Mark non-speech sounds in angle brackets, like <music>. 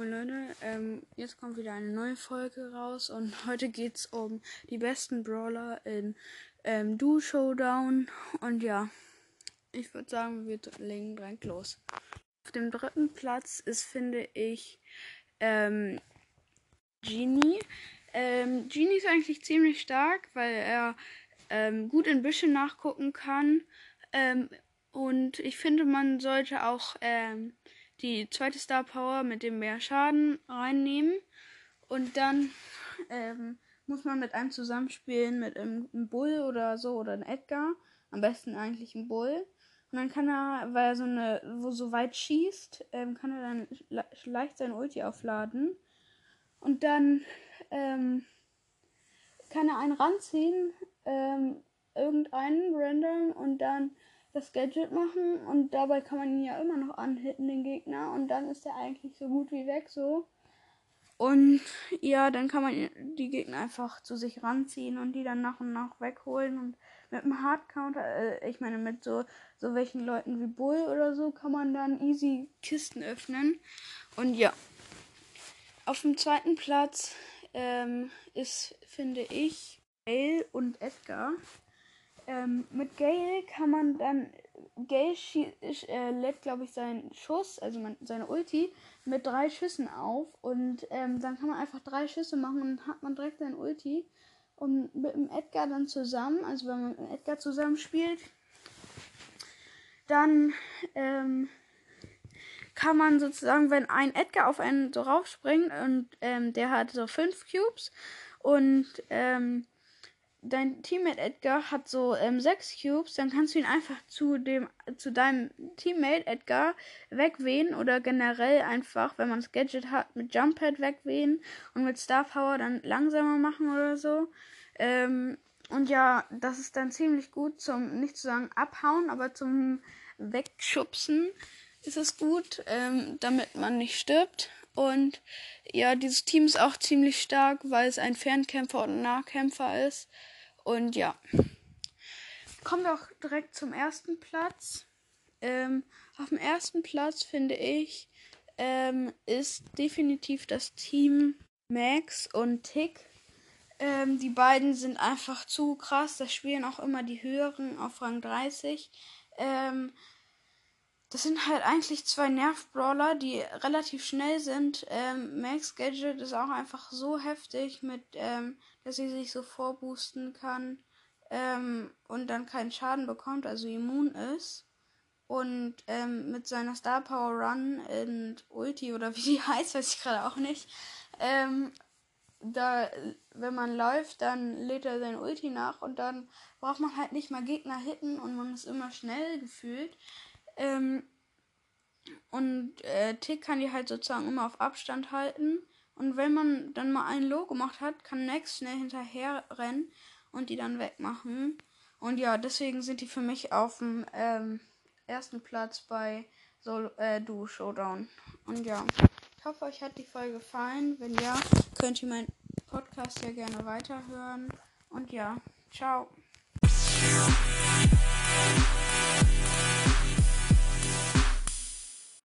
Moin Leute, ähm, jetzt kommt wieder eine neue Folge raus und <laughs> heute geht es um die besten Brawler in ähm, Duo Showdown und ja, ich würde sagen, wir legen direkt los. Auf dem dritten Platz ist, finde ich, ähm, Genie. Ähm, Genie ist eigentlich ziemlich stark, weil er ähm, gut in Büschen nachgucken kann ähm, und ich finde, man sollte auch ähm, die zweite Star Power mit dem mehr Schaden reinnehmen. Und dann ähm, muss man mit einem zusammenspielen, mit einem, einem Bull oder so oder einem Edgar. Am besten eigentlich ein Bull. Und dann kann er, weil er so eine, wo so weit schießt, ähm, kann er dann le leicht sein Ulti aufladen. Und dann ähm, kann er einen ranziehen, ähm, irgendeinen random und dann das Gadget machen und dabei kann man ihn ja immer noch anhitten, den Gegner, und dann ist er eigentlich so gut wie weg so. Und ja, dann kann man die Gegner einfach zu sich ranziehen und die dann nach und nach wegholen. Und mit einem Hardcounter, äh, ich meine mit so, so welchen Leuten wie Bull oder so, kann man dann easy Kisten öffnen. Und ja, auf dem zweiten Platz ähm, ist, finde ich, Bale und Edgar. Ähm, mit Gale kann man dann. Gale äh, lädt, glaube ich, seinen Schuss, also man, seine Ulti, mit drei Schüssen auf. Und ähm, dann kann man einfach drei Schüsse machen und hat man direkt sein Ulti. Und mit dem Edgar dann zusammen, also wenn man mit dem Edgar zusammen spielt, dann ähm, kann man sozusagen, wenn ein Edgar auf einen so raufspringt und ähm, der hat so fünf Cubes und ähm, dein Teammate Edgar hat so ähm, sechs Cubes, dann kannst du ihn einfach zu dem zu deinem Teammate Edgar wegwehen oder generell einfach, wenn man das Gadget hat, mit Jump Pad wegwehen und mit Star Power dann langsamer machen oder so. Ähm, und ja, das ist dann ziemlich gut zum, nicht zu sagen abhauen, aber zum Wegschubsen ist es gut, ähm, damit man nicht stirbt. Und ja, dieses Team ist auch ziemlich stark, weil es ein Fernkämpfer und ein Nahkämpfer ist. Und ja. Kommen wir auch direkt zum ersten Platz. Ähm, auf dem ersten Platz finde ich, ähm, ist definitiv das Team Max und Tick. Ähm, die beiden sind einfach zu krass. Da spielen auch immer die höheren auf Rang 30. Ähm, das sind halt eigentlich zwei Nerv-Brawler, die relativ schnell sind. Ähm, Max Gadget ist auch einfach so heftig, mit, ähm, dass sie sich so vorboosten kann ähm, und dann keinen Schaden bekommt, also immun ist. Und ähm, mit seiner Star Power Run und Ulti oder wie die <laughs> heißt, weiß ich gerade auch nicht. Ähm, da, wenn man läuft, dann lädt er sein Ulti nach und dann braucht man halt nicht mal Gegner hitten und man ist immer schnell gefühlt. Ähm, und äh, Tick kann die halt sozusagen immer auf Abstand halten. Und wenn man dann mal ein Low gemacht hat, kann Max schnell hinterher rennen und die dann wegmachen. Und ja, deswegen sind die für mich auf dem ähm, ersten Platz bei Sol äh, Duo Showdown. Und ja, ich hoffe, euch hat die Folge gefallen. Wenn ja, könnt ihr meinen Podcast ja gerne weiterhören. Und ja, ciao.